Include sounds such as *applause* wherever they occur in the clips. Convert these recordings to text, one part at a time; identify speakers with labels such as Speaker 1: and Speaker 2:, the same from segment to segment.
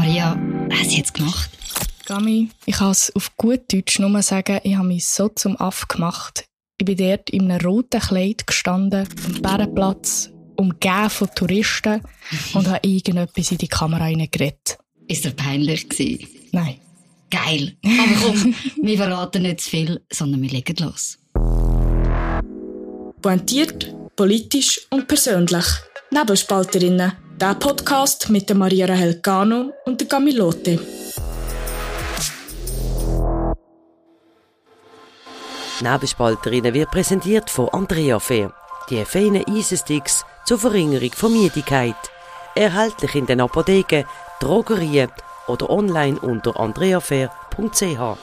Speaker 1: Maria, was hast du jetzt gemacht?
Speaker 2: Gami, ich kann es auf gut Deutsch nur sagen, ich habe mich so zum Aff gemacht. Ich bin dort in einem roten Kleid gestanden, am Bärenplatz, umgeben von Touristen *laughs* und habe irgendetwas in die Kamera reingeredet.
Speaker 1: Ist er peinlich gewesen?
Speaker 2: Nein.
Speaker 1: Geil. Aber komm, *laughs* wir verraten nicht zu viel, sondern wir legen los.
Speaker 2: Pointiert, politisch und persönlich. Nebelspalterinnen. Der Podcast mit der Maria Rahel Gano und der Camilote.
Speaker 3: Nebelspalterinnen wird präsentiert von Andrea Fair. Die feinen Eisensticks zur Verringerung von Müdigkeit. Erhältlich in den Apotheken, Drogerien oder online unter andreafair.ch.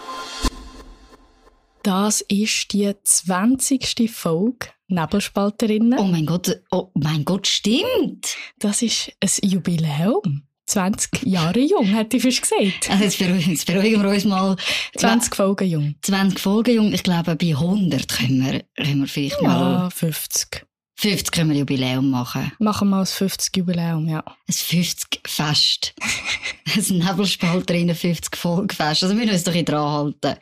Speaker 2: Das ist die 20. Folge Nebelspalterinnen.
Speaker 1: Oh mein Gott, oh mein Gott, stimmt.
Speaker 2: Das ist ein Jubiläum. 20 Jahre jung, hätte ich fast gesagt.
Speaker 1: Also jetzt, beruhigen, jetzt beruhigen wir uns mal.
Speaker 2: 20 Folgen jung.
Speaker 1: 20 Folgen jung. Ich glaube, bei 100 können wir, können wir vielleicht
Speaker 2: Ja,
Speaker 1: mal...
Speaker 2: 50.
Speaker 1: 50 können wir Jubiläum machen.
Speaker 2: Machen wir ein 50 Jubiläum, ja.
Speaker 1: Ein 50 Fest. ein Nebelspalterinnen 50 Folgefest. Also wir müssen uns doch ein dran halten.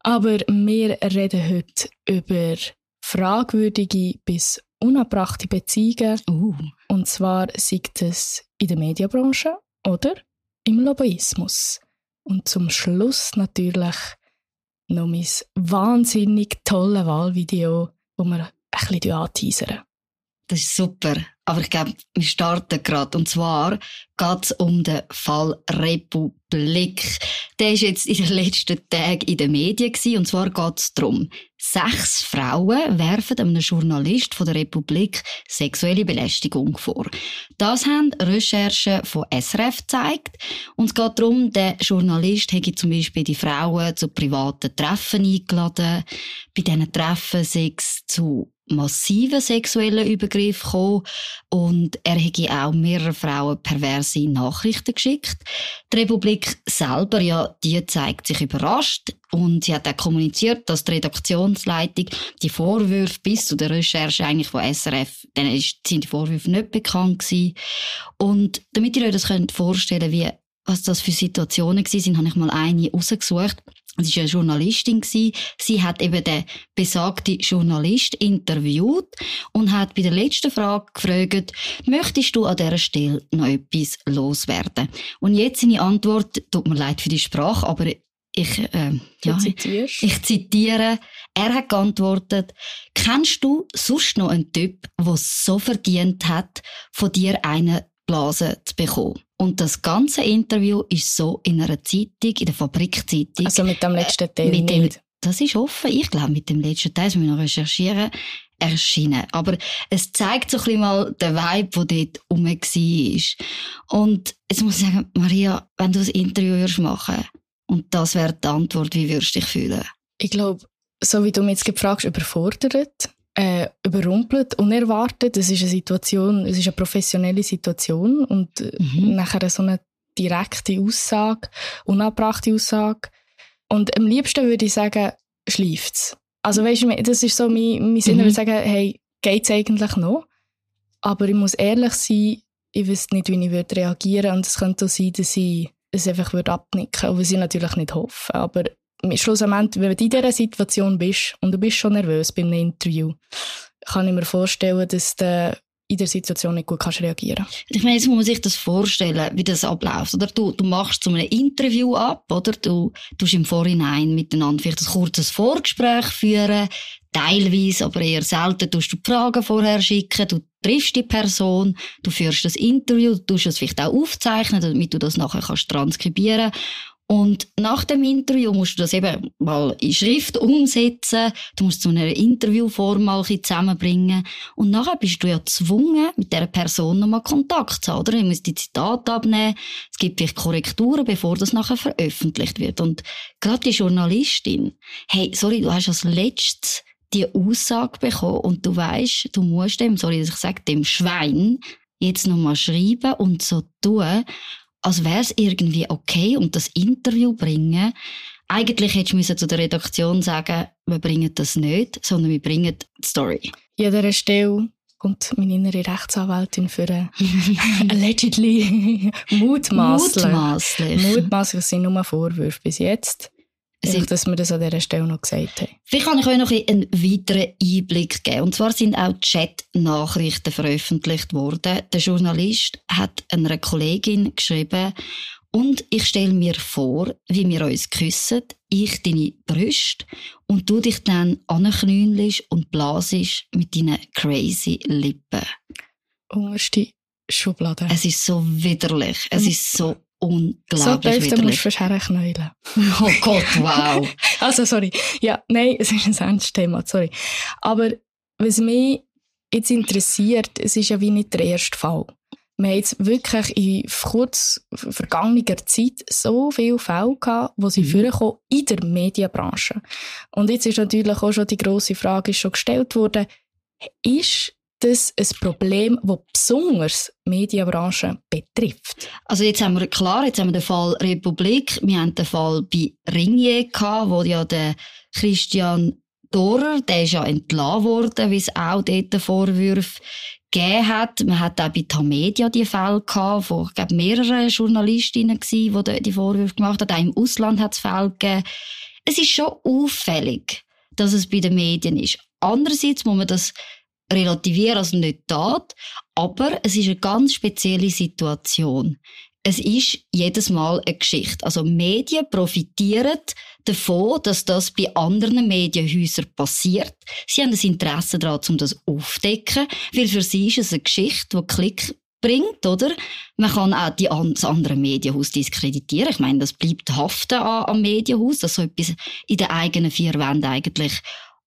Speaker 2: Aber wir reden heute über fragwürdige bis unabbrachte Beziehungen.
Speaker 1: Uh.
Speaker 2: Und zwar sei es in der Medienbranche oder im Lobbyismus. Und zum Schluss natürlich noch mein wahnsinnig tolle Wahlvideo, wo wir ein bisschen anteasern.
Speaker 1: Das ist super. Aber ich glaube, wir starten gerade. Und zwar geht es um den Fall Republik. Der ist jetzt in den letzten Tagen in den Medien gewesen. Und zwar geht es darum, sechs Frauen werfen einem Journalist von der Republik sexuelle Belästigung vor. Das haben Recherchen von SRF gezeigt. Und es geht darum, der Journalist hätte zum Beispiel die Frauen zu privaten Treffen eingeladen. Bei diesen Treffen sei es zu massiven sexuellen Übergriffen gekommen und er hätte auch mehrere Frauen perverse Nachrichten geschickt. Die Republik selber, ja, die zeigt sich überrascht und sie hat auch kommuniziert, dass die Redaktionsleitung die Vorwürfe bis zu der Recherche eigentlich von SRF, denen sind die Vorwürfe nicht bekannt gewesen. Und damit ihr euch das könnt vorstellen, wie was das für Situationen gewesen sind, habe ich mal eine rausgesucht. Sie war eine Journalistin. Sie hat eben den besagten Journalist interviewt und hat bei der letzten Frage gefragt, möchtest du an dieser Stelle noch etwas loswerden? Und jetzt seine Antwort, tut mir leid für die Sprache, aber ich, äh, ja, ich zitiere, er hat geantwortet, kennst du sonst noch einen Typ, der so verdient hat, von dir eine Blase zu bekommen? Und das ganze Interview ist so in einer Zeitung, in der Fabrikzeitung.
Speaker 2: Also mit dem letzten Teil
Speaker 1: mit dem, das ist offen. Ich glaube, mit dem letzten Teil, das müssen wir noch recherchieren, erschienen. Aber es zeigt so ein bisschen mal den Vibe, der dort rum war. Und jetzt muss ich sagen, Maria, wenn du ein Interview würdest machen und das wäre die Antwort, wie würdest du dich fühlen?
Speaker 2: Ich glaube, so wie du mich jetzt gerade fragst, überfordert, äh, überrumpelt, unerwartet. Es ist eine Situation, es ist eine professionelle Situation und äh,
Speaker 1: Mhm.
Speaker 2: nachher so eine direkte Aussage, unabbrachte Aussage. Und am liebsten würde ich sagen, schläft's. Also weißt du, das ist so mein, mein Sinn,
Speaker 1: Mhm.
Speaker 2: würde sagen, hey, geht's eigentlich noch? Aber ich muss ehrlich sein, ich wüsste nicht, wie ich würde reagieren und es könnte auch sein, dass ich es einfach würde abnicken würde, was ich natürlich nicht hoffe. Aber schlussendlich, wenn du in dieser Situation bist und du bist schon nervös bei einem Interview, kann ich mir vorstellen, dass du in der Situation nicht gut kannst reagieren
Speaker 1: Ich meine, jetzt muss man sich das vorstellen, wie das abläuft. Oder du, du machst zu einem Interview ab, oder? Du tust im Vorhinein miteinander vielleicht ein kurzes Vorgespräch führen. Teilweise, aber eher selten, tust du die Fragen vorher schicken. Du triffst die Person, du führst das Interview, du tust es vielleicht auch aufzeichnen, damit du das nachher kannst transkribieren und nach dem Interview musst du das eben mal in Schrift umsetzen. Du musst zu einer Interviewform mal ein zusammenbringen. Und nachher bist du ja gezwungen, mit dieser Person nochmal Kontakt zu haben, oder? Du musst die Zitate abnehmen. Es gibt vielleicht Korrekturen, bevor das nachher veröffentlicht wird. Und gerade die Journalistin, hey, sorry, du hast als letztes die Aussage bekommen und du weißt, du musst dem, sorry, dass ich sage, dem Schwein jetzt nochmal schreiben und so tun, als wäre es irgendwie okay und das Interview bringen. Eigentlich hättest du müssen zu der Redaktion sagen, wir bringen das nicht, sondern wir bringen die Story.
Speaker 2: Dieser Stelle kommt meine innere Rechtsanwältin für eine *laughs* allegedly mutmaßlich.
Speaker 1: Mutmaßlich.
Speaker 2: Mutmaßlich sind nur Vorwürfe bis jetzt. Einfach, dass wir das an dieser Stelle noch gesagt haben.
Speaker 1: Vielleicht kann ich euch noch einen weiteren Einblick geben. Und zwar sind auch Chat-Nachrichten veröffentlicht worden. Der Journalist hat einer Kollegin geschrieben, und ich stelle mir vor, wie wir uns küssen, ich deine Brüste, und du dich dann anknüllst und blasest mit deinen crazy Lippen.
Speaker 2: Unterste Schublade.
Speaker 1: Es ist so widerlich. Es ist so
Speaker 2: so
Speaker 1: unglaublich
Speaker 2: tief, dann musst du
Speaker 1: widerlich.
Speaker 2: fast herknäulen. *laughs*
Speaker 1: Oh Gott, wow. *laughs*
Speaker 2: Also, sorry. Ja, nein, es ist ein ernstes Thema, sorry. Aber was mich jetzt interessiert, es ist ja wie nicht der erste Fall. Wir haben jetzt wirklich in kurz vergangener Zeit so viele Fälle gehabt, wo sie
Speaker 1: Mhm.
Speaker 2: vorkommen in der Medienbranche. Und jetzt ist natürlich auch schon die grosse Frage ist schon gestellt worden, ist das ein Problem, das besonders die Medienbranche betrifft?
Speaker 1: Also jetzt haben wir, klar, jetzt haben wir den Fall Republik, wir haben den Fall bei Ringier gehabt, wo ja der Christian Dorer, der ist ja entlassen worden, wie es auch dort Vorwürfe gegeben hat. Man hat auch bei Tamedia die Fälle gehabt, wo, ich glaube, mehrere Journalistinnen gsi, die die Vorwürfe gemacht haben. Auch im Ausland hat es Fälle gegeben. Es ist schon auffällig, dass es bei den Medien ist. Andererseits muss man das relativieren, also nicht tat, aber es ist eine ganz spezielle Situation. Es ist jedes Mal eine Geschichte. Also Medien profitieren davon, dass das bei anderen Medienhäusern passiert. Sie haben ein Interesse daran, um das aufzudecken, weil für sie ist es eine Geschichte, die Klick bringt, oder? Man kann auch die, das andere Medienhaus diskreditieren. Ich meine, das bleibt haften am Medienhaus, dass so etwas in den eigenen vier Wänden eigentlich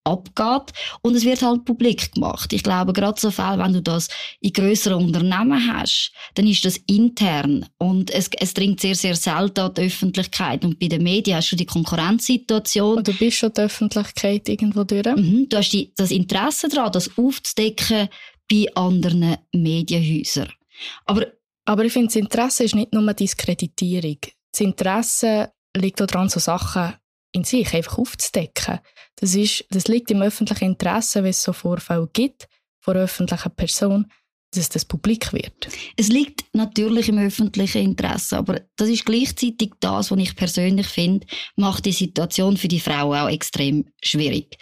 Speaker 1: abgeht. Und es wird halt publik gemacht. Ich glaube, gerade so Fälle, wenn du das in grösseren Unternehmen hast, dann ist das intern. Und es, es dringt sehr, sehr selten an die Öffentlichkeit. Und bei den Medien hast du die Konkurrenzsituation.
Speaker 2: Und du bist schon die Öffentlichkeit irgendwo durch?
Speaker 1: Mhm. Du hast die, das Interesse daran, das aufzudecken bei anderen Medienhäusern. Aber
Speaker 2: Aber ich finde, das Interesse ist nicht nur Diskreditierung. Das Interesse liegt daran, so Sachen in sich einfach aufzudecken. Das, ist, das liegt im öffentlichen Interesse, wenn es so Vorfälle gibt von öffentlichen Person, dass das publik wird.
Speaker 1: Es liegt natürlich im öffentlichen Interesse, aber das ist gleichzeitig das, was ich persönlich finde, macht die Situation für die Frau auch extrem schwierig.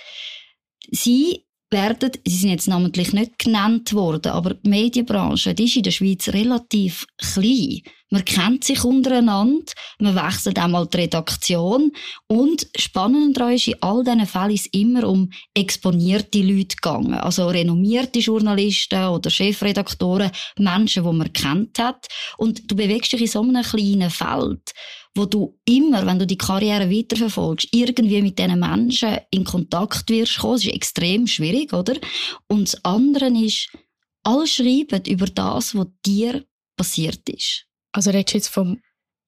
Speaker 1: Sie werden, sie sind jetzt namentlich nicht genannt worden, aber die Medienbranche, die ist in der Schweiz relativ klein. Man kennt sich untereinander, man wechselt einmal die Redaktion und spannend daran ist, in all diesen Fällen ist immer um exponierte Leute gegangen. Also renommierte Journalisten oder Chefredaktoren, Menschen, die man kennt hat. Und du bewegst dich in so einem kleinen Feld, wo du immer, wenn du die Karriere weiterverfolgst, irgendwie mit diesen Menschen in Kontakt wirst kommen. Das ist extrem schwierig, oder? Und das andere ist, alle schreiben über das, was dir passiert ist.
Speaker 2: Also redest du jetzt vom,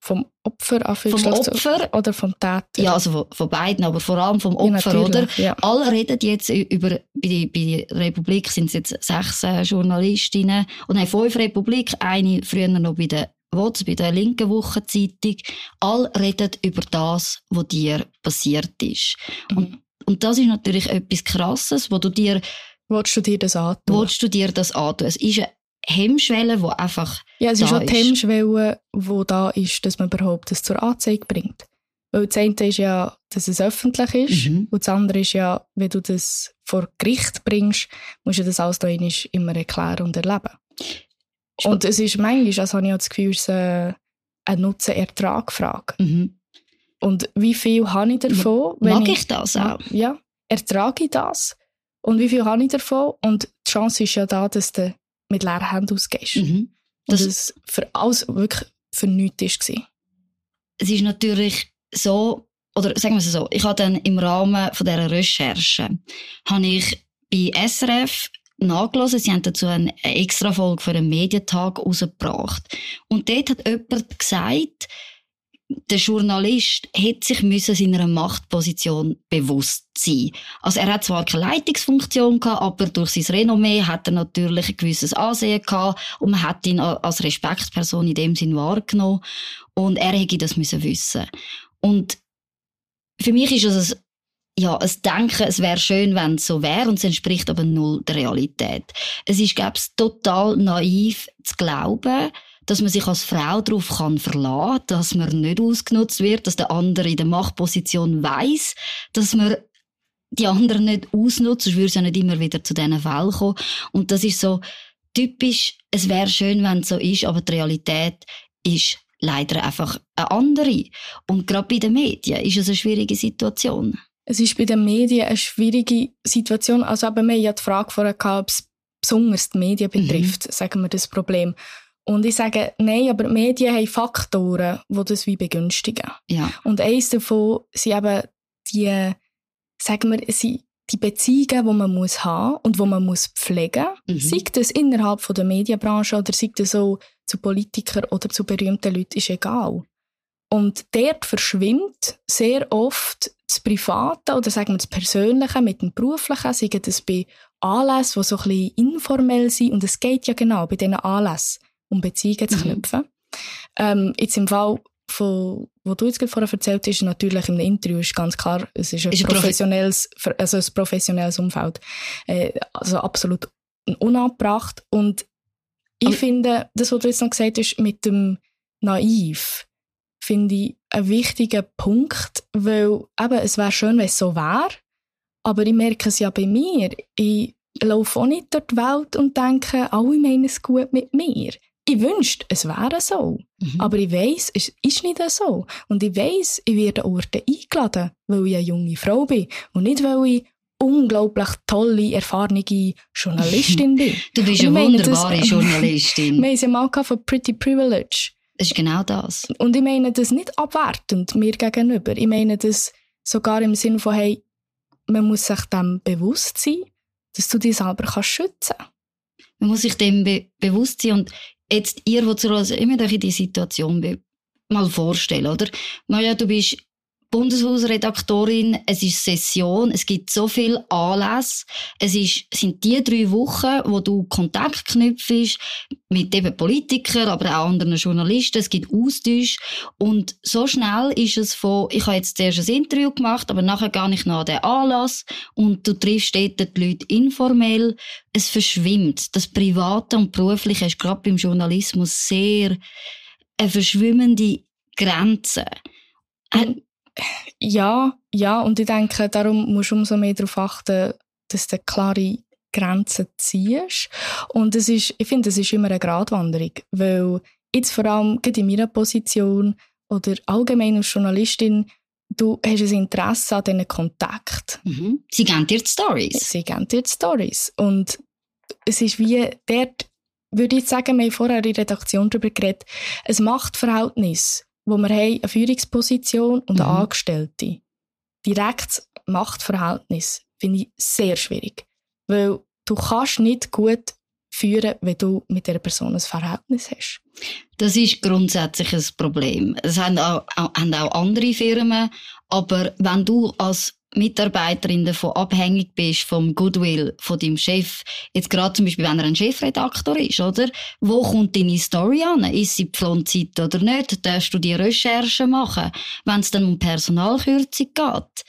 Speaker 2: vom Opfer
Speaker 1: Vom Opfer,
Speaker 2: oder vom Täter?
Speaker 1: ja, also von, von beiden, aber vor allem vom Opfer,
Speaker 2: ja,
Speaker 1: oder?
Speaker 2: Ja.
Speaker 1: Alle reden jetzt über, bei, der- bei der Republik sind es jetzt sechs äh, Journalistinnen, und nein, fünf Republik, eine früher noch bei der WOTS, bei der linken Wochenzeitung. Alle reden über das, was dir passiert ist. Und,
Speaker 2: Mhm.
Speaker 1: und das ist natürlich etwas Krasses, wo du dir,
Speaker 2: Wolltest du dir das antun?
Speaker 1: willst du dir das antun. Es ist eine Hemmschwelle, die einfach,
Speaker 2: Ja, es ist auch die. Hemmschwelle, die da ist, dass man überhaupt das zur Anzeige bringt. Weil das eine ist ja, dass es öffentlich ist.
Speaker 1: Mhm.
Speaker 2: Und das andere ist ja, wenn du das vor Gericht bringst, musst du das alles da immer erklären und erleben. Und es ist manchmal, also habe ich auch das Gefühl, es ist eine, Nutzen-Ertrag-Frage.
Speaker 1: mhm.
Speaker 2: Und wie viel habe ich davon?
Speaker 1: mag ich das auch?
Speaker 2: Ja, ertrage ich das? Und wie viel habe ich davon? Und die Chance ist ja da, dass du mit leeren Händen ausgehst.
Speaker 1: Mhm. Das-
Speaker 2: es für alles wirklich für nichts war.
Speaker 1: es ist natürlich so, oder sagen wir es so, ich habe dann im Rahmen von dieser Recherche, habe ich bei SRF nachgelassen, sie haben dazu eine extra Folge für einen Medientag rausgebracht. Und dort hat jemand gesagt, der Journalist hätte sich müssen seiner Machtposition bewusst sein. Also er hat zwar keine Leitungsfunktion gehabt, aber durch sein Renommee hat er natürlich ein gewisses Ansehen gehabt und man hat ihn als Respektsperson in dem Sinn wahrgenommen und er hätte das müssen wissen. Und für mich ist es ja, es Denken, es wäre schön, wenn es so wäre, und es entspricht aber null der Realität. Es ist, glaube ich, total naiv zu glauben, dass man sich als Frau darauf kann verlassen, dass man nicht ausgenutzt wird, dass der andere in der Machtposition weiß, dass man die anderen nicht ausnutzt, sonst würde es ja nicht immer wieder zu diesen Fällen kommen. Und das ist so typisch, es wäre schön, wenn es so ist, aber die Realität ist leider einfach eine andere. Und gerade bei den Medien ist es eine schwierige Situation.
Speaker 2: Es ist bei den Medien eine schwierige Situation. Also eben, wir haben ja die Frage vorher gehabt, ob es besonders die Medien mhm. betrifft, mhm. sagen wir das Problem. Und ich sage, nein, aber die Medien haben Faktoren, die das wie begünstigen.
Speaker 1: Ja.
Speaker 2: Und eines davon sind eben die, sagen wir, sind die Beziehungen, die man muss haben und die man muss pflegen muss. Mhm. Sei das innerhalb von der Medienbranche oder sei das so zu Politikern oder zu berühmten Leuten, ist egal. Und dort verschwimmt sehr oft das Private oder sagen wir das Persönliche mit dem Beruflichen, sei das bei Anlässen, die so ein bisschen informell sind. Und es geht ja genau bei diesen Anlässen um Beziehungen zu mhm. knüpfen. Mhm. Ähm, jetzt im Fall von, wo du jetzt gerade vorher erzählt hast, natürlich im Interview ist ganz klar, es ist ein, ist professionelles, also ein professionelles Umfeld. Äh, also absolut unabbracht. Und ich Aber finde, das, was du jetzt noch gesagt hast, mit dem Naiv, finde ich einen wichtigen Punkt, weil eben, es wäre schön, wenn es so wäre, aber ich merke es ja bei mir. Ich laufe auch nicht durch die Welt und denke, alle meinen es gut mit mir. Ich wünschte, es wäre so. Mhm. Aber ich weiss, es ist nicht so. Und ich weiss, ich werde an Orte eingeladen, weil ich eine junge Frau bin und nicht, weil ich unglaublich tolle, erfahrene Journalistin bin. *laughs*
Speaker 1: du bist eine wunderbare das, *laughs* Journalistin.
Speaker 2: Wir haben sie mal von Pretty Privilege.
Speaker 1: Das ist genau das.
Speaker 2: Und ich meine das nicht abwertend mir gegenüber. Ich meine das sogar im Sinne von, hey, man muss sich dem bewusst sein, dass du dich selber kannst schützen kannst.
Speaker 1: Man muss sich dem be bewusst sein und jetzt ihr, die zu Hause immer in die Situation mal vorstellen, oder? Naja, du bist Bundeshausredaktorin, es ist Session, es gibt so viel Anlässe. Es ist, sind die drei Wochen, wo du Kontakt knüpfst mit eben Politikern, aber auch anderen Journalisten. Es gibt Austausch. Und so schnell ist es von, ich habe jetzt zuerst ein Interview gemacht, aber nachher gar nicht nach den Anlass und du triffst dort die Leute informell. Es verschwimmt. Das Private und Berufliche ist gerade beim Journalismus sehr eine verschwimmende Grenze.
Speaker 2: Ja, ja, und ich denke, darum musst du umso mehr darauf achten, dass du klare Grenzen ziehst. Und es ist, ich finde, es ist immer eine Gratwanderung, weil jetzt vor allem in meiner Position oder allgemein als Journalistin, du hast ein Interesse an diesen Kontakt.
Speaker 1: Mhm. Sie geben dir die Stories.
Speaker 2: Sie geben dir die Stories. Und es ist wie dort, würde ich sagen, wir haben vorher in der Redaktion darüber geredet, ein Machtverhältnis wo wir haben eine Führungsposition und eine mhm. Angestellte. Direkt Machtverhältnis finde ich sehr schwierig. Weil du kannst nicht gut führen, wenn du mit der Person ein Verhältnis hast.
Speaker 1: Das ist grundsätzlich ein Problem. Es haben auch, auch, haben auch andere Firmen, aber wenn du als Mitarbeiterin davon abhängig bist vom Goodwill von deinem Chef. Jetzt gerade zum Beispiel, wenn er ein Chefredaktor ist, oder? Wo kommt deine Story an? Ist sie Pflanzeit oder nicht? Darfst du die Recherche machen? Wenn es dann um Personalkürzung geht,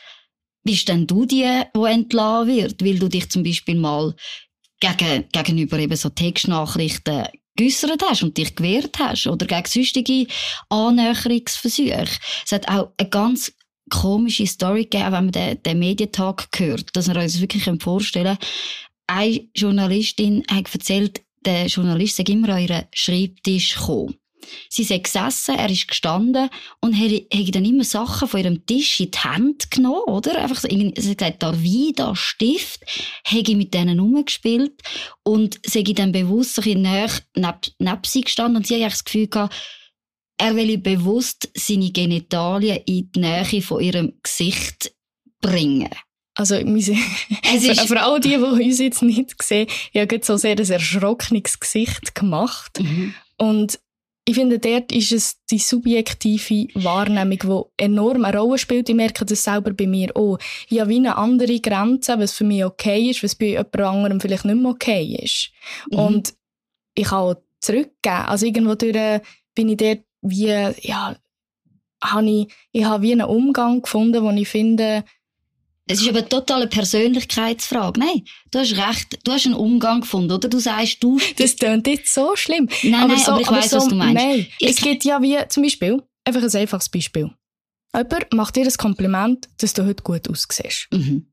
Speaker 1: bist denn du die, die entlassen wird, weil du dich zum Beispiel mal gegen, gegenüber eben so Textnachrichten geäussert hast und dich gewehrt hast oder gegen sonstige Annäherungsversuche. Es hat auch eine ganz komische Story gegeben, wenn man den, den Medientag hört, dass wir uns wirklich vorstellen können. Eine Journalistin hat erzählt, der Journalist sei immer an ihren Schreibtisch gekommen. Sie sei gesessen, er ist gestanden und hat dann immer Sachen von ihrem Tisch in die Hand genommen, oder? Einfach so, sie hat gesagt, da Wein, da Stift, habe mit denen rumgespielt und sei dann bewusst so ein bisschen näher neben, neben sie gestanden und sie hat das Gefühl gehabt, er will bewusst seine Genitalien in die Nähe von ihrem Gesicht bringen.
Speaker 2: Also, es ist *laughs* für alle die, die uns jetzt nicht sehen, ich habe so sehr ein erschrockenes Gesicht gemacht. Mhm. Und ich finde, dort ist es die subjektive Wahrnehmung, die enorm eine Rolle spielt. Ich merke das selber bei mir auch. Ich habe wie eine andere Grenze, was für mich okay ist, was bei jemand anderem vielleicht nicht mehr okay ist. Mhm. Und ich kann auch zurückgeben. Also irgendwo durch bin ich dort wie, ja, habe ich, ich habe wie einen Umgang gefunden, wo ich finde,
Speaker 1: Es ist aber eine totale Persönlichkeitsfrage. Nein, du hast recht. Du hast einen Umgang gefunden, oder? Du sagst, du... *laughs*
Speaker 2: Das klingt jetzt so schlimm.
Speaker 1: Nein,
Speaker 2: aber
Speaker 1: nein,
Speaker 2: so,
Speaker 1: aber ich weiss,
Speaker 2: so,
Speaker 1: was du meinst.
Speaker 2: Nein,
Speaker 1: Ich-
Speaker 2: es gibt ja wie, zum Beispiel, einfach ein einfaches Beispiel. Jemand macht dir ein Kompliment, dass du heute gut aussiehst.
Speaker 1: Mhm.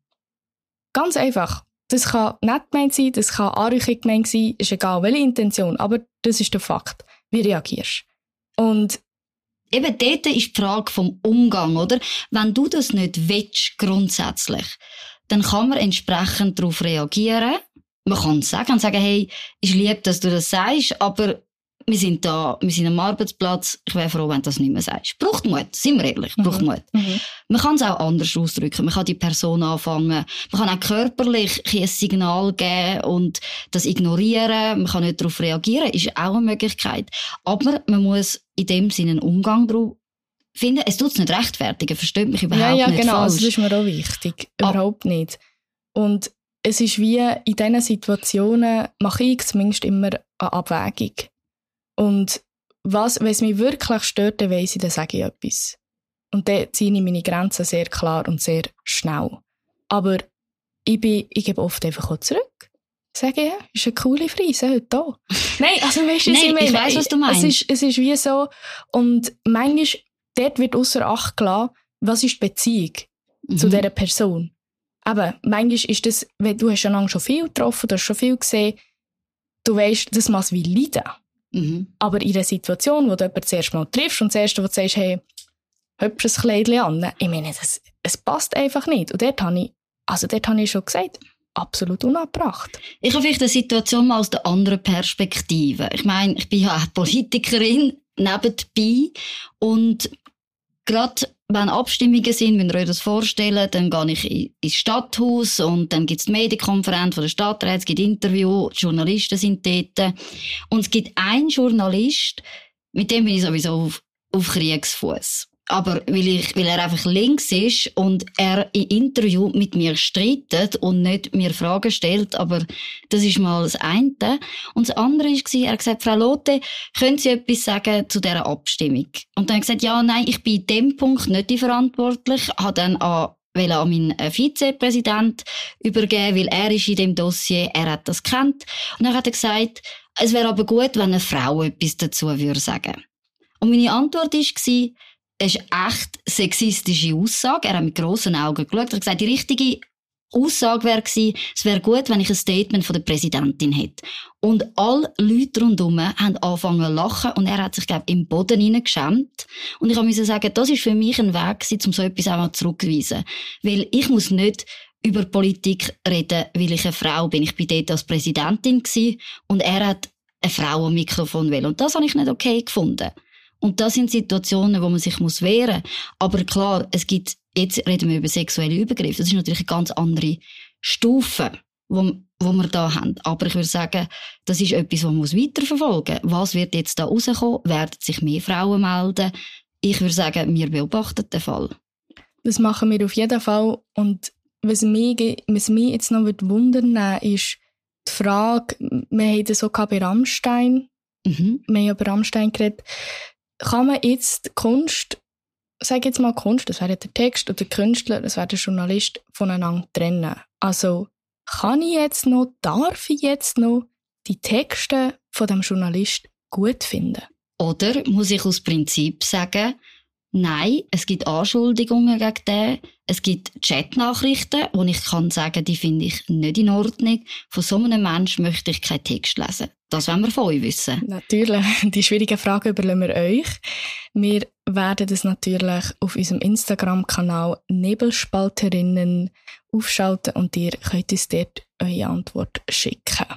Speaker 2: Ganz einfach. Das kann nett gemeint sein, das kann anrüchig gemeint sein, ist egal, welche Intention, aber das ist der Fakt. Wie reagierst Und
Speaker 1: Eben dort ist die Frage vom Umgang, oder? Wenn du das nicht willst, grundsätzlich, dann kann man entsprechend darauf reagieren. Man kann sagen sagen, hey, ist lieb, dass du das sagst, aber wir sind da, wir sind am Arbeitsplatz, ich wäre froh, wenn du das nicht mehr sagst. Braucht Mut, sind wir ehrlich, braucht
Speaker 2: Mhm.
Speaker 1: Mut. Man kann es auch anders ausdrücken. Man kann die Person anfangen. Man kann auch körperlich ein Signal geben und das ignorieren. Man kann nicht darauf reagieren. Ist auch eine Möglichkeit. Aber man muss in dem Sinne einen Umgang darauf finden. Es tut es nicht rechtfertigen. Versteht mich überhaupt
Speaker 2: ja, ja,
Speaker 1: nicht
Speaker 2: genau, also
Speaker 1: falsch.
Speaker 2: das ist mir auch wichtig.
Speaker 1: Ah.
Speaker 2: Überhaupt nicht. Und es ist wie in diesen Situationen, mache ich zumindest immer eine Abwägung. Und was, wenn es mich wirklich stört, dann weiss ich, dann sage ich etwas. Und dann ziehe ich meine Grenzen sehr klar und sehr schnell. Aber ich, bin, ich gebe oft einfach auch zurück. Sage, ja, ist eine coole Frise heute da. *laughs* Nein, also weißt du, was
Speaker 1: Nein,
Speaker 2: ich
Speaker 1: ich weiss, was du meinst.
Speaker 2: Es ist, es ist wie so, und manchmal, dort wird außer Acht gelassen, was ist die Beziehung zu
Speaker 1: Mhm.
Speaker 2: dieser Person. Aber manchmal ist das, wenn du hast ja lange schon viel getroffen, du hast schon viel gesehen, du weißt, das muss wie leiden.
Speaker 1: Mhm.
Speaker 2: Aber in einer Situation, wo du jemanden das erste Mal triffst und das erste, wo du sagst, hey, hübsches Kleidchen an, ich meine, das, es passt einfach nicht. Und dort habe ich, also dort habe ich schon gesagt, absolut unabbracht.
Speaker 1: Ich habe vielleicht eine Situation mal aus der anderen Perspektive. Ich meine, ich bin ja Politikerin nebenbei und gerade wenn Abstimmungen sind, wenn ihr euch das vorstellen, dann gehe ich in- ins Stadthaus und dann gibt es die Medienkonferenz von der Stadtrat, es gibt Interview, die Journalisten sind dort. Und es gibt einen Journalist, mit dem bin ich sowieso auf, auf Kriegsfuß. Aber weil, ich, weil er einfach links ist und er im Interview mit mir streitet und nicht mir Fragen stellt, aber das ist mal das eine. Und das andere war, er hat gesagt, Frau Lotte, können Sie etwas sagen zu dieser Abstimmung? Und dann habe ich gesagt, ja, nein, ich bin in dem Punkt nicht verantwortlich, habe dann an will an meinen äh, Vizepräsident übergeben, weil er ist in dem Dossier, er hat das kennt. Und dann hat er gesagt, es wäre aber gut, wenn eine Frau etwas dazu würde sagen. Und meine Antwort war, es ist echt sexistische Aussage. Er hat mit grossen Augen geschaut. Er hat gesagt, die richtige Aussage wäre gewesen, es wäre gut, wenn ich ein Statement von der Präsidentin hätte. Und alle Leute rundherum haben angefangen zu lachen und er hat sich, glaube ich, im Boden hineingeschämt. Und ich musste sagen, das ist für mich ein Weg gewesen, um so etwas auch mal zurückzuweisen. Weil ich muss nicht über Politik reden, weil ich eine Frau bin. Ich bin dort als Präsidentin gewesen und er hat eine Frau am Mikrofon will. Und das habe ich nicht okay gefunden. Und das sind Situationen, wo man sich muss wehren muss. Aber klar, es gibt, jetzt reden wir über sexuelle Übergriffe. Das ist natürlich eine ganz andere Stufe, wo, wo wir da haben. Aber ich würde sagen, das ist etwas, was man muss weiterverfolgen muss. Was wird jetzt da rauskommen? Werden sich mehr Frauen melden? Ich würde sagen, wir beobachten den Fall.
Speaker 2: Das machen wir auf jeden Fall. Und was mich, was mich jetzt noch wundern ist die Frage, wir haben das so gehabt bei Rammstein,
Speaker 1: Mhm.
Speaker 2: wir haben über Rammstein geredet, kann man jetzt Kunst, sag jetzt mal Kunst, das wäre der Text, oder der Künstler, das wäre der Journalist, voneinander trennen? Also, kann ich jetzt noch, darf ich jetzt noch die Texte von dem Journalist gut finden?
Speaker 1: Oder muss ich aus Prinzip sagen, nein, es gibt Anschuldigungen gegen den, es gibt Chatnachrichten, wo ich kann sagen, die finde ich nicht in Ordnung. Von so einem Menschen möchte ich keinen Text lesen. Das wollen wir von euch wissen.
Speaker 2: Natürlich, *laughs* die schwierigen Fragen überlassen wir euch. Wir werden das natürlich auf unserem Instagram-Kanal Nebelspalterinnen aufschalten und ihr könnt uns dort eure Antwort schicken.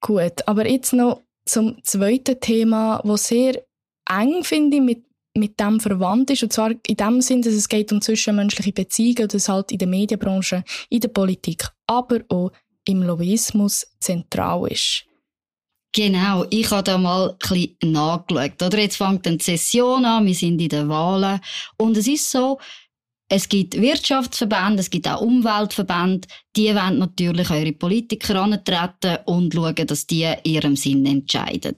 Speaker 2: Gut, aber jetzt noch zum zweiten Thema, wo sehr eng, finde ich, mit, mit dem verwandt ist. Und zwar in dem Sinn, dass es geht um zwischenmenschliche Beziehungen und das halt in der Medienbranche, in der Politik, aber auch im Lobbyismus zentral ist.
Speaker 1: Genau, ich habe da mal ein nachgeschaut. Oder jetzt fängt die Session an, wir sind in den Wahlen. Und es ist so, es gibt Wirtschaftsverbände, es gibt auch Umweltverbände, die wollen natürlich eure Politiker antreten und schauen, dass die ihrem Sinn entscheiden.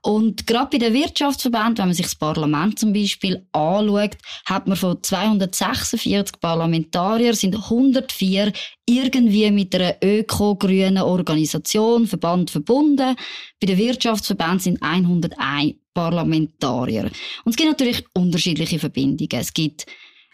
Speaker 1: Und gerade bei den Wirtschaftsverbänden, wenn man sich das Parlament zum Beispiel anschaut, hat man von 246 Parlamentariern sind 104 irgendwie mit einer öko-grünen Organisation, Verband verbunden. Bei den Wirtschaftsverbänden sind 101 Parlamentarier. Und es gibt natürlich unterschiedliche Verbindungen. Es gibt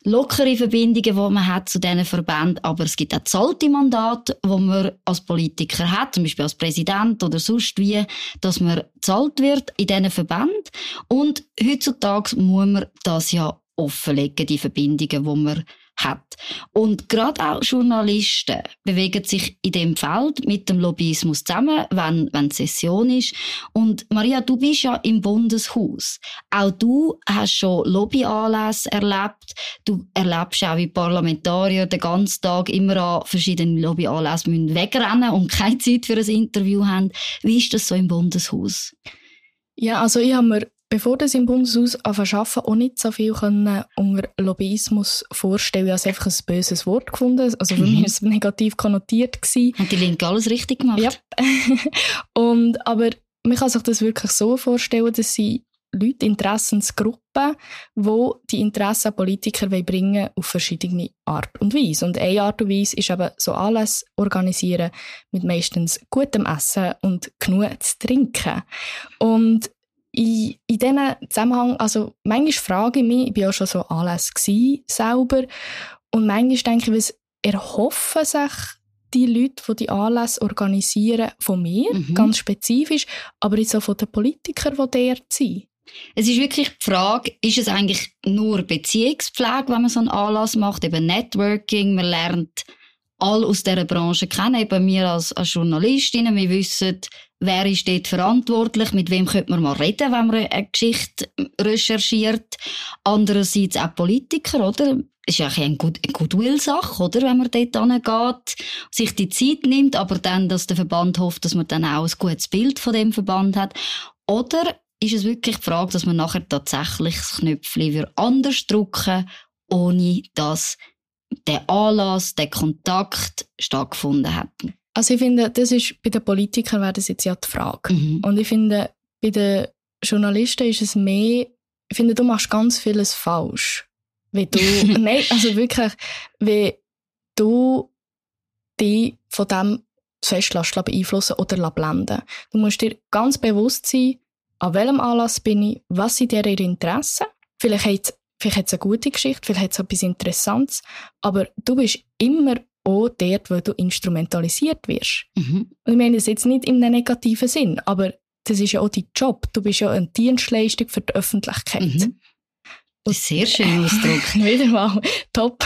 Speaker 1: lockere Verbindungen, die man hat zu diesen Verbänden, aber es gibt auch zahlte Mandate, wo man als Politiker hat, zum Beispiel als Präsident oder sonst wie, dass man zahlt wird in diesen Verbänden. Und heutzutage muss man das ja offenlegen, die Verbindungen, die man hat. Und gerade auch Journalisten bewegen sich in dem Feld mit dem Lobbyismus zusammen, wenn, wenn Session ist. Und Maria, du bist ja im Bundeshaus. Auch du hast schon Lobbyanlässe erlebt. Du erlebst auch, wie Parlamentarier den ganzen Tag immer an verschiedenen Lobbyanlässen wegrennen und keine Zeit für ein Interview haben. Wie ist das so im Bundeshaus?
Speaker 2: Ja, also ich habe mir Bevor das im Bundeshaus arbeiten, auch nicht so viel können unter Lobbyismus vorstellen. Ich habe einfach ein böses Wort gefunden. Also für mhm. mich war es negativ konnotiert. Gewesen.
Speaker 1: Hat die Linke alles richtig gemacht?
Speaker 2: Ja. *laughs* Und, aber man kann sich das wirklich so vorstellen, dass sie Leute, Interessensgruppen, die die Interessen Politiker bringen auf verschiedene Art und Weise. Und eine Art und Weise ist eben so alles organisieren mit meistens gutem Essen und genug zu trinken. Und in, in diesem Zusammenhang, also manchmal frage ich mich, ich war ja schon so Anlässe selber, und manchmal denke ich, was erhoffen sich die Leute, die die Anlässe organisieren, von mir, mhm. ganz spezifisch, aber jetzt auch von den Politikern, die dort sind.
Speaker 1: Es ist wirklich die Frage, ist es eigentlich nur Beziehungspflege, wenn man so einen Anlass macht, eben Networking, man lernt alle aus dieser Branche kennen, eben wir als, als Journalistinnen, wir wissen, wer ist dort verantwortlich, mit wem könnte man mal reden, wenn man eine Geschichte recherchiert. Andererseits auch Politiker, oder? ist ja eine, Good eine Goodwill-Sache, oder? Wenn man dort angeht, sich die Zeit nimmt, aber dann, dass der Verband hofft, dass man dann auch ein gutes Bild von dem Verband hat. Oder ist es wirklich die Frage, dass man nachher tatsächlich das Knöpfchen anders drücken ohne dass der Anlass, der Kontakt stattgefunden hat?
Speaker 2: Also ich finde, das ist, bei den Politikern wäre das jetzt ja die Frage. Mhm. Und ich finde, bei den Journalisten ist es mehr, ich finde, du machst ganz vieles falsch. Wie du, *laughs* nein, also wirklich, wie du dich von dem fest beeinflussen oder blenden Du musst dir ganz bewusst sein, an welchem Anlass bin ich, was sind ihre Interessen. Vielleicht hat vielleicht hat es eine gute Geschichte, vielleicht hat es etwas Interessantes, aber du bist immer auch dort, wo du instrumentalisiert wirst. Mhm. Und ich meine das jetzt nicht im negativen Sinn, aber das ist ja auch dein Job. Du bist ja eine Dienstleistung für die Öffentlichkeit. Mhm.
Speaker 1: Das ist sehr schön Ausdruck. *laughs*
Speaker 2: Wieder mal, top.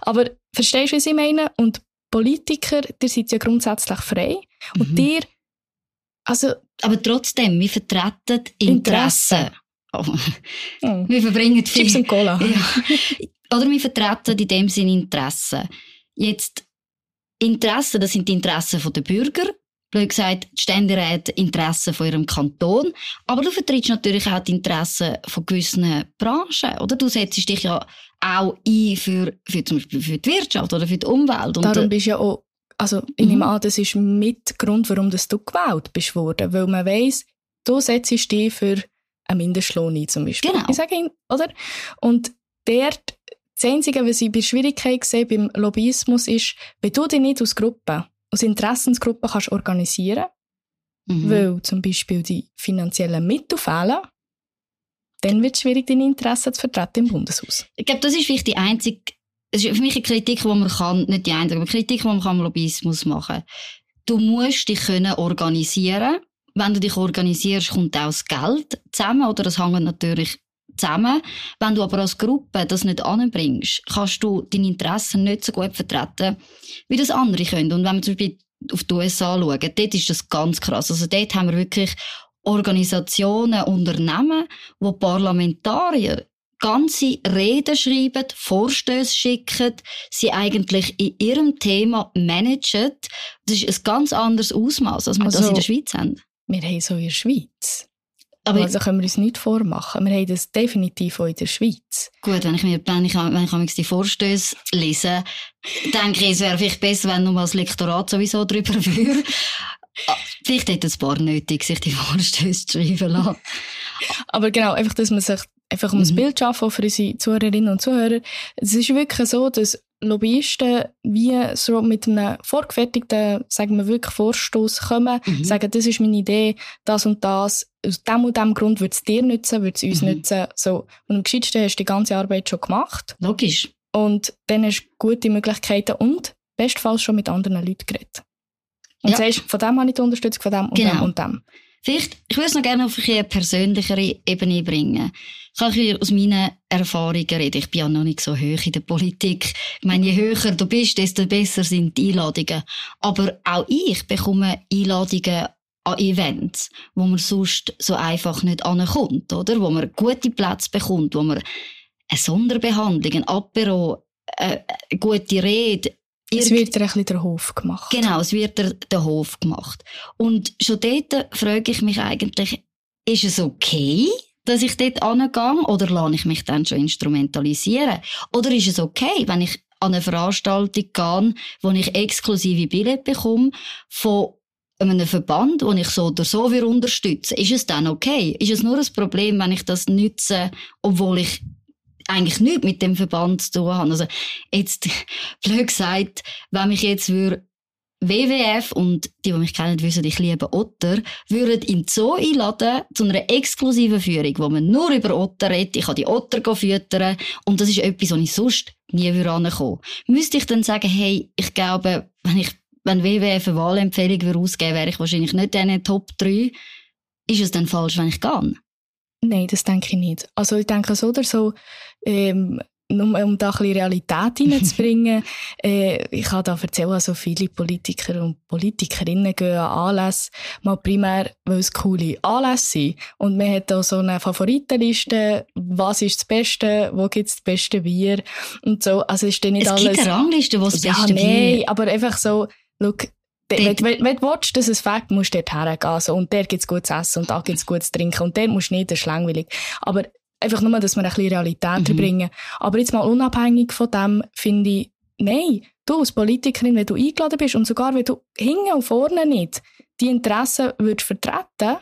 Speaker 2: Aber verstehst du, was ich meine? Und Politiker, ihr seid ja grundsätzlich frei. Mhm. Und dir, also...
Speaker 1: Aber trotzdem, wir vertreten Interessen. Interesse. Oh. Wir verbringen viel...
Speaker 2: Chips und Cola.
Speaker 1: Ja. Oder wir vertreten in dem Sinne Interessen. Jetzt Interessen, das sind die Interessen der Bürger, blöd gesagt, die Ständeräte Interessen von ihrem Kanton. Aber du vertrittst natürlich auch die Interessen von gewissen Branchen, oder? Du setzt dich ja auch ein für, für zum Beispiel für die Wirtschaft oder für die Umwelt.
Speaker 2: Und Darum bist du ja auch, also ich nehme mhm. an, das ist mit Grund, warum du gewählt bist worden, weil man weiss, du setzt dich für einen Mindestlohn ein, zum Beispiel.
Speaker 1: Genau.
Speaker 2: Ich sage, oder? Und dort das Einzige, was ich bei Schwierigkeit sehe beim Lobbyismus ist, wenn du dich nicht aus Gruppen, aus Interessensgruppen kannst organisieren, mhm. weil zum Beispiel die finanziellen Mittel fehlen, dann wird es schwierig, deine Interessen zu vertreten im Bundeshaus.
Speaker 1: Ich glaube, das ist vielleicht die einzige, es ist für mich eine Kritik, die man kann, nicht die einzige, aber eine Kritik, die man kann am Lobbyismus machen Du musst dich können organisieren. Wenn du dich organisierst, kommt auch das Geld zusammen, oder das hängt natürlich zusammen. Wenn du aber als Gruppe das nicht anbringst, kannst du deine Interessen nicht so gut vertreten, wie das andere können. Und wenn wir zum Beispiel auf die USA schauen, dort ist das ganz krass. Also dort haben wir wirklich Organisationen, Unternehmen, wo Parlamentarier ganze Reden schreiben, Vorstöße schicken, sie eigentlich in ihrem Thema managen. Das ist ein ganz anderes Ausmaß, als wir also, das in der Schweiz haben.
Speaker 2: Wir haben so in der Schweiz Aber also können wir uns nicht vormachen. Wir haben das definitiv auch in der Schweiz.
Speaker 1: Gut, wenn ich mir, wenn ich, wenn ich die Vorstöße lese, denke ich, es wäre vielleicht besser, wenn nur das Lektorat sowieso drüber würde. Vielleicht hätte es paar nötig, sich die Vorstöße zu schreiben lassen.
Speaker 2: Aber genau, einfach, dass man sich einfach um mhm. ein Bild schaffen für unsere Zuhörerinnen und Zuhörer. Es ist wirklich so, dass Lobbyisten wie so mit einem vorgefertigten, sagen wir wirklich Vorstoß kommen, mhm. sagen, das ist meine Idee, das und das, aus dem und dem Grund wird es dir nützen, wird es uns mhm. nützen. So. Und am gescheitsten hast du die ganze Arbeit schon gemacht.
Speaker 1: Logisch.
Speaker 2: Und dann hast du gute Möglichkeiten und bestenfalls schon mit anderen Leuten geredet. Und ja. sagst, von dem habe ich die Unterstützung, von dem und genau. dem und dem.
Speaker 1: Vielleicht, ich würde es noch gerne auf eine persönlichere Ebene bringen. Ich kann hier aus meinen Erfahrungen reden. Ich bin ja noch nicht so hoch in der Politik. Ich meine, je höher du bist, desto besser sind die Einladungen. Aber auch ich bekomme Einladungen an Events, wo man sonst so einfach nicht ankommt, oder? Wo man gute Plätze bekommt, wo man eine Sonderbehandlung, ein Apero, äh, eine gute Rede,
Speaker 2: es wird dir ein bisschen der Hof gemacht.
Speaker 1: Genau, es wird dir der Hof gemacht. Und schon dort frage ich mich eigentlich, ist es okay, dass ich dort angehe oder lasse ich mich dann schon instrumentalisieren? Oder ist es okay, wenn ich an eine Veranstaltung gehe, wo ich exklusive Billett bekomme von einem Verband, den ich so oder so unterstütze, ist es dann okay? Ist es nur ein Problem, wenn ich das nütze, obwohl ich eigentlich nichts mit dem Verband zu tun haben. Also, jetzt, *laughs* blöd gesagt, wenn mich jetzt würde WWF und die, die mich kennen, wissen, ich liebe Otter, würden in Zoo einladen zu einer exklusiven Führung, wo man nur über Otter redet. Ich kann die Otter füttern und das ist etwas, was ich sonst nie ankommen Müsste ich dann sagen, hey, ich glaube, wenn ich, wenn WWF eine Wahlempfehlung würde ausgeben, wäre ich wahrscheinlich nicht in den Top 3. Ist es dann falsch, wenn ich gehe?
Speaker 2: Nein, das denke ich nicht. Also ich denke so oder so, ähm, um, um da ein bisschen Realität *laughs* reinzubringen, äh, ich habe da erzählen, also viele Politiker und Politikerinnen gehen an Anlässe, mal primär, weil es coole Anlässe sind. Und man hat da so eine Favoritenliste, was ist das Beste, wo gibt es das beste Bier und so. Also ist dann nicht
Speaker 1: es
Speaker 2: alles...
Speaker 1: Es gibt eine Rangliste, wo es
Speaker 2: ja,
Speaker 1: beste
Speaker 2: nee, Bier... aber einfach so, look, wenn, wenn, wenn du willst, dass es fängt, musst du dort hergehen. Also, und der gibt's gutes Essen und da gibt's gutes Trinken. Und der musst du nicht, das ist langweilig. Aber einfach nur, dass wir ein bisschen Realität mhm. bringen. Aber jetzt mal unabhängig von dem, finde ich, nein, du als Politikerin, wenn du eingeladen bist und sogar wenn du hinten und vorne nicht die Interessen würdest vertreten,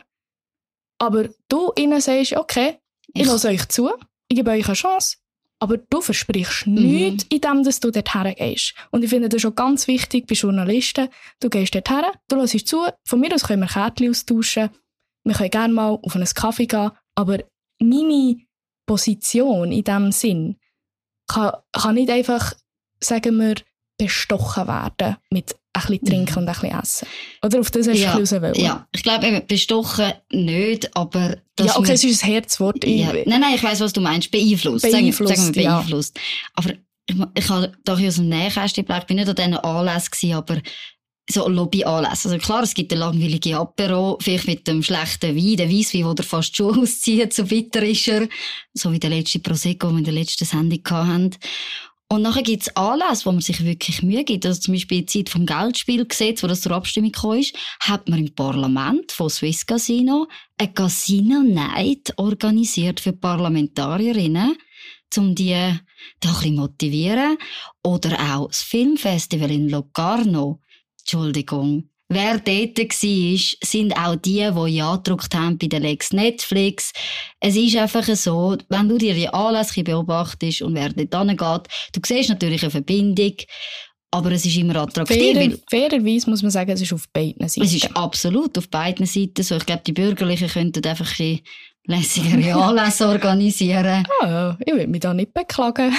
Speaker 2: aber du ihnen sagst, okay, ich, höre euch zu, ich gebe euch eine Chance, aber du versprichst mhm. nichts, indem dass du dort hergehst. Und ich finde das schon ganz wichtig bei Journalisten. Du gehst dort her, du hörst zu, von mir aus können wir Kärtchen austauschen, wir können gerne mal auf einen Kaffee gehen, aber meine Position in diesem Sinn kann, kann nicht einfach, sagen wir, bestochen werden mit ein bisschen trinken mhm. und ein bisschen essen. Oder auf das hast
Speaker 1: ja,
Speaker 2: du wollen?
Speaker 1: Ja, ich glaube bestochen nicht, aber...
Speaker 2: Ja, okay, es ist ein Herzwort.
Speaker 1: Ja, nein, nein, ich weiss, was du meinst. Beeinflusst.
Speaker 2: Beeinflusst,
Speaker 1: sagen, wir beeinflusst. Ja. Aber ich, ich habe doch aus dem Nähkästchen ich bin nicht an diesen Anlässen aber so Lobby-Anlässe. Also klar, es gibt eine langweilige Apero, vielleicht mit dem schlechten Wein, der Weisswein, der fast Schuhe *laughs* auszieht, so bitter ist er. So wie der letzte Prosecco, den wir in der letzten Sendung hatten. Und nachher gibt's Anlässe, wo man sich wirklich Mühe gibt. Also zum Beispiel die Zeit vom Geldspielgesetz, wo das zur Abstimmung kam, ist, hat man im Parlament von Swiss Casino ein Casino Night organisiert für Parlamentarierinnen, um die da ein bisschen motivieren. Oder auch das Filmfestival in Locarno. Entschuldigung. Wer dort war, sind auch die, die ja gedruckt haben bei der Lex Netflix. Es ist einfach so, wenn du dir die Anlässe beobachtest und wer dort hingeht, du siehst natürlich eine Verbindung, aber es ist immer attraktiv.
Speaker 2: Fairer, fairerweise muss man sagen, es ist auf beiden Seiten.
Speaker 1: Es ist absolut auf beiden Seiten so. Ich glaube, die Bürgerlichen könnten einfach ein lässigere Anlässe *laughs* organisieren.
Speaker 2: Ah, ich will mich da nicht beklagen.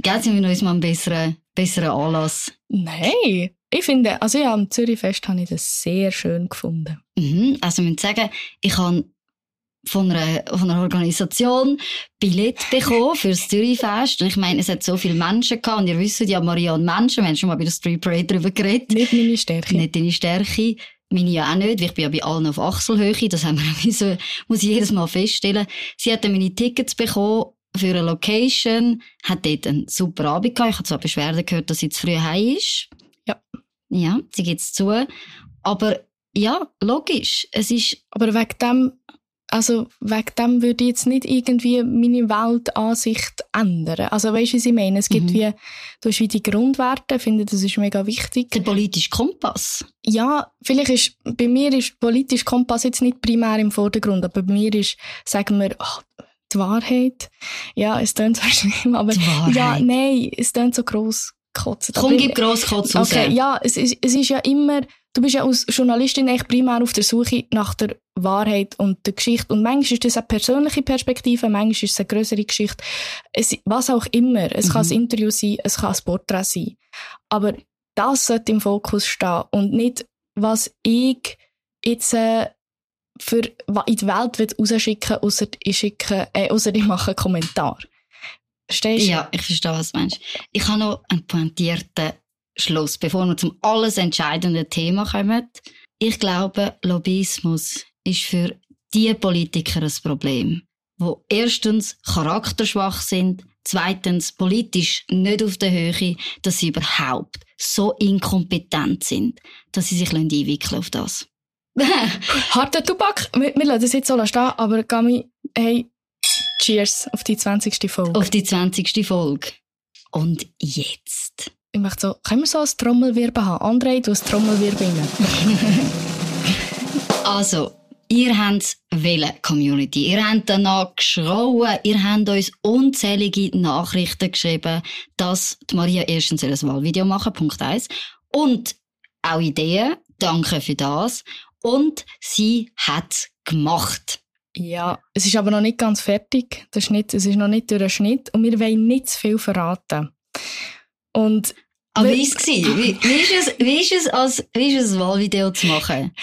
Speaker 1: Gell, sind wir uns mal einen besseren, besseren Anlass?
Speaker 2: Nein. Ich finde, also ja, am Zürichfest habe ich das sehr schön gefunden.
Speaker 1: Mhm, also ich muss sagen, ich habe von einer, von einer Organisation Billett bekommen für das Zürichfest. Und ich meine, es hat so viele Menschen gehabt. Und ihr wisst ja, Marianne Menschen, wir haben schon mal bei der Street Parade darüber geredet.
Speaker 2: Nicht meine Stärke.
Speaker 1: Nicht deine Stärke. Meine ja auch nicht, weil ich bin ja bei allen auf Achselhöhe. Das haben wir *laughs* so, muss ich jedes Mal feststellen. Sie hat dann meine Tickets bekommen für eine Location, hat dort einen super Abend gehabt. Ich habe zwar Beschwerden gehört, dass sie zu früh heim ist.
Speaker 2: Ja.
Speaker 1: Sie gibt es zu. Aber ja, logisch. Es ist.
Speaker 2: Aber wegen dem also wegen dem würde ich jetzt nicht irgendwie meine Weltansicht ändern. Also weißt du, was ich meine? Es gibt
Speaker 1: Mhm.
Speaker 2: wie, du hast wie die Grundwerte, ich finde, das ist mega wichtig.
Speaker 1: Der politische Kompass.
Speaker 2: Ja, vielleicht ist, bei mir ist politisch Kompass jetzt nicht primär im Vordergrund, aber bei mir ist, sagen wir, ach, die Wahrheit. Ja, es klingt *laughs* so schlimm, aber
Speaker 1: Die
Speaker 2: ja, nein, es klingt so gross gekotzt.
Speaker 1: Komm, gib Grosskotz raus.
Speaker 2: Okay, ja, es ist, es ist ja immer, du bist ja als Journalistin echt primär auf der Suche nach der Wahrheit und der Geschichte. Und manchmal ist das eine persönliche Perspektive, manchmal ist es eine größere Geschichte. Es, was auch immer. Es kann
Speaker 1: Mhm.
Speaker 2: ein Interview sein, es kann ein Porträt sein. Aber das sollte im Fokus stehen und nicht, was ich jetzt äh, für in die Welt will rausschicken außer ich, schicke, äh, ausser ich mache einen Kommentar. Verstehst du?
Speaker 1: Ja, ich verstehe, was du meinst. Ich habe noch einen pointierten Schluss, bevor wir zum alles entscheidenden Thema kommen. Ich glaube, Lobbyismus ist für die Politiker ein Problem, wo erstens charakterschwach sind, zweitens politisch nicht auf der Höhe, dass sie überhaupt so inkompetent sind, dass sie sich einwickeln auf das. *laughs*
Speaker 2: Harter Tubak. Wir, wir lassen das jetzt so stehen, aber Gami, hey, cheers auf die 20. Folge.
Speaker 1: auf die 20. Folge. Und jetzt.
Speaker 2: Ich möchte so, können wir so ein Trommelwirbel haben? André, du hast Trommelwirbel. *laughs*
Speaker 1: Also, ihr habt wählen, Community. Ihr habt danach geschrauen, ihr habt uns unzählige Nachrichten geschrieben, dass die Maria erstens ein Wahlvideo machen, Punkt eins Und auch Ideen, danke für das. Und sie hat gemacht.
Speaker 2: Ja, es ist aber noch nicht ganz fertig. Der Schnitt, es ist noch nicht durch den Schnitt und wir wollen nicht zu viel verraten. Und
Speaker 1: Aber wie war es? Wie, wie ist es, wie ist es, als, wie ist es, ein Wahlvideo zu machen?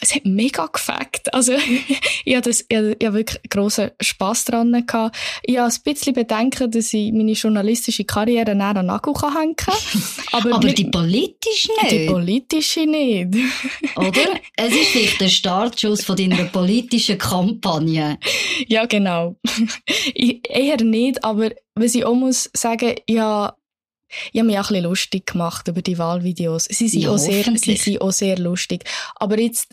Speaker 2: Es hat mega gefällt. Also, *laughs* ich hatte, ich ich wirklich grossen Spass dran. Gehabt. Ich habe ein bisschen Bedenken, dass ich meine journalistische Karriere näher an Nagel hängen kann. *laughs* Aber,
Speaker 1: Aber
Speaker 2: wir-
Speaker 1: die politisch
Speaker 2: die
Speaker 1: nicht,
Speaker 2: politische nicht. *laughs*
Speaker 1: oder? Es ist vielleicht der Startschuss von deiner politischen Kampagne.
Speaker 2: Ja, genau. ich, eher nicht, aber was ich auch muss sagen, ja, ich habe mich auch ein bisschen lustig gemacht über die Wahlvideos. Sie sind,
Speaker 1: Ja,
Speaker 2: auch, sehr, sie sind auch sehr lustig. Aber jetzt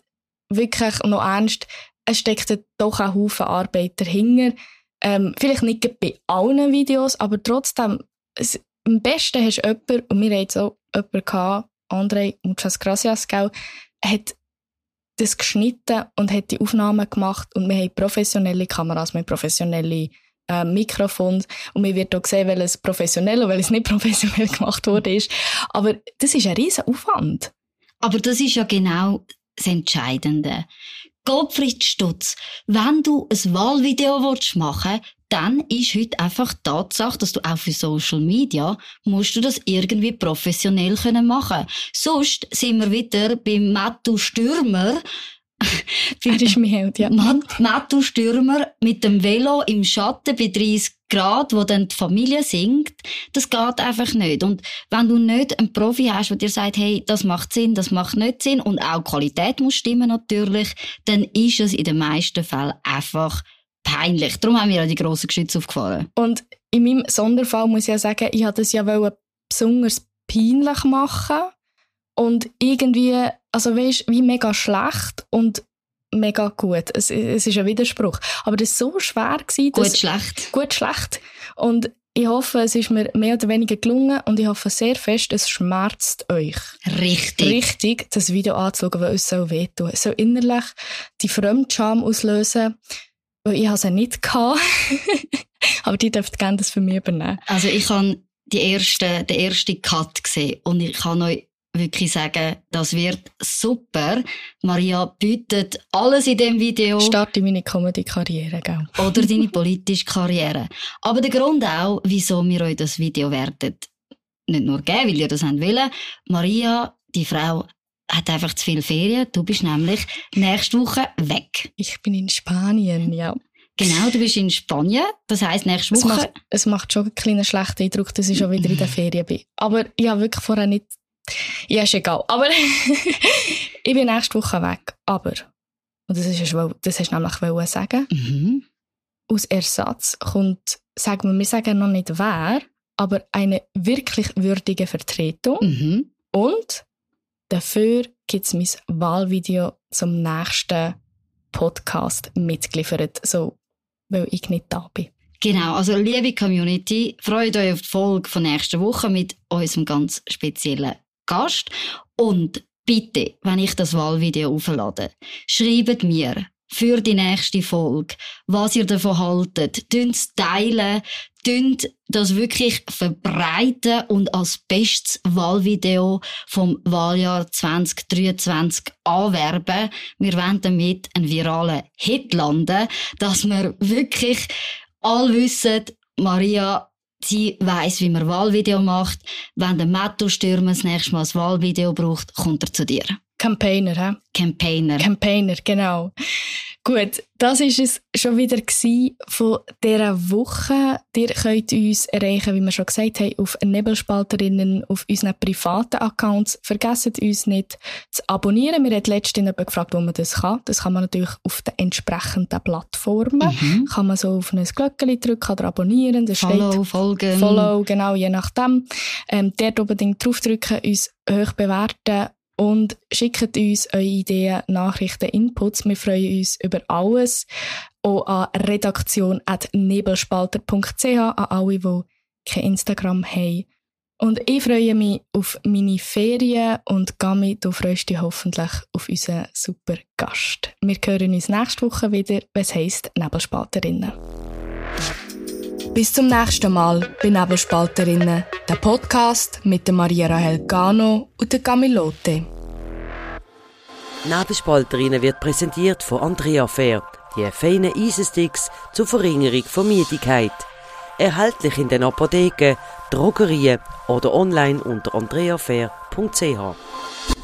Speaker 2: wirklich noch ernst, es steckt doch ein Haufen Arbeit dahinter. Ähm, vielleicht nicht bei allen Videos, aber trotzdem, es, am besten hast du jemanden, und wir hatten jetzt auch jemanden gehabt, André, muchas gracias, gell, hat das geschnitten und hat die Aufnahmen gemacht und wir haben professionelle Kameras, wir haben professionelle äh, Mikrofone und wir wird auch sehen, welches professionell und welches nicht *laughs* professionell gemacht wurde. Aber das ist ein riesen Aufwand.
Speaker 1: Aber das ist ja genau das Entscheidende. Gottfried Stutz, wenn du ein Wahlvideo willst machen dann ist heute einfach die Tatsache, dass du auch für Social Media musst du das irgendwie professionell können machen. Sonst sind wir wieder beim Mattu Stürmer.
Speaker 2: Er ist mein Held, ja. *laughs*
Speaker 1: Matt, Mattu Stürmer mit dem Velo im Schatten bei 30 Grad, wo dann die Familie singt, das geht einfach nicht. Und wenn du nicht einen Profi hast, der dir sagt, hey, das macht Sinn, das macht nicht Sinn und auch die Qualität muss stimmen natürlich, dann ist es in den meisten Fällen einfach peinlich. Darum haben wir ja die grossen Geschütze aufgefahren.
Speaker 2: Und in meinem Sonderfall muss ich ja sagen, ich wollte das ja besonders peinlich machen und irgendwie, also weißt, wie mega schlecht und mega gut. Es, es ist ein Widerspruch. Aber das war so schwer, gewesen,
Speaker 1: Gut, schlecht.
Speaker 2: gut schlecht. Und ich hoffe, es ist mir mehr oder weniger gelungen und ich hoffe sehr fest, es schmerzt euch.
Speaker 1: Richtig.
Speaker 2: Richtig, das Video anzuschauen, weil es so wehtun. Es soll innerlich die Fremdscham auslösen, weil ich es nicht hatte. *laughs* Aber die dürft gerne das für mich übernehmen.
Speaker 1: Also ich habe die erste, den ersten Cut gesehen und ich kann euch wirklich sagen, das wird super. Maria bietet alles in dem Video
Speaker 2: Starte meine Comedy-Karriere, gell?
Speaker 1: oder deine *laughs* politische Karriere. Aber der Grund auch, wieso wir euch das Video werden, nicht nur geben, weil ihr das haben wollen. Maria, die Frau, hat einfach zu viel Ferien. Du bist nämlich nächste Woche weg.
Speaker 2: Ich bin in Spanien, ja.
Speaker 1: Genau, du bist in Spanien. Das heisst, nächste
Speaker 2: Es
Speaker 1: Woche.
Speaker 2: macht, es macht schon einen kleinen schlechten Eindruck, dass ich schon wieder in der Ferien bin. Aber ich habe wirklich vorher nicht... Ja, ist egal. Aber *laughs* ich bin nächste Woche weg. Aber, und das, ist, das hast du nämlich sagen,
Speaker 1: Mhm.
Speaker 2: aus Ersatz kommt, sagen wir, wir sagen noch nicht wer, aber eine wirklich würdige Vertretung.
Speaker 1: Mhm.
Speaker 2: Und dafür gibt es mein Wahlvideo zum nächsten Podcast mitgeliefert, so, weil ich nicht da bin.
Speaker 1: Genau, also liebe Community, freut euch auf die Folge von nächster Woche mit unserem ganz speziellen Gast. Und bitte, wenn ich das Wahlvideo auflade, schreibt mir für die nächste Folge, was ihr davon haltet. Es teilen, tönt das wirklich verbreiten und als bestes Wahlvideo vom Wahljahr 2023 anwerben. Wir wollen damit einen viralen Hit landen, dass wir wirklich alle wissen, Maria Sie weiss, wie man Wahlvideo macht. Wenn der Matto-Stürmer das nächste Mal ein Wahlvideo braucht, kommt er zu dir.
Speaker 2: Campaigner, hä?
Speaker 1: Campaigner.
Speaker 2: Campaigner, genau. Gut, das ist es schon wieder von dieser Woche. Ihr könnt uns erreichen, wie wir schon gesagt haben, auf Nebelspalterinnen, auf unseren privaten Accounts. Vergesst uns nicht zu abonnieren. Wir haben letztens gefragt, wo man das kann. Das kann man natürlich auf den entsprechenden Plattformen. Mhm. Kann man so auf ein Glöckchen drücken oder abonnieren. Das
Speaker 1: Follow, steht, folgen.
Speaker 2: Follow, genau, je nachdem. Ähm, dort unbedingt draufdrücken, uns hoch bewerten und schickt uns eure Ideen, Nachrichten, Inputs. Wir freuen uns über alles. Auch an redaktion.nebelspalter.ch, an alle, die kein Instagram haben. Und ich freue mich auf meine Ferien und Gami, du freust dich hoffentlich auf unseren super Gast. Wir hören uns nächste Woche wieder, was heisst Nebelspalterinnen. Bis zum nächsten Mal bei Nebelspalterinnen, der Podcast mit der Maria Rahel Gano und der Camilote.
Speaker 3: Nebelspalterinnen wird präsentiert von Andrea Fair, die feinen Eisensticks zur Verringerung von Müdigkeit. Erhältlich in den Apotheken, Drogerien oder online unter andreafair.ch.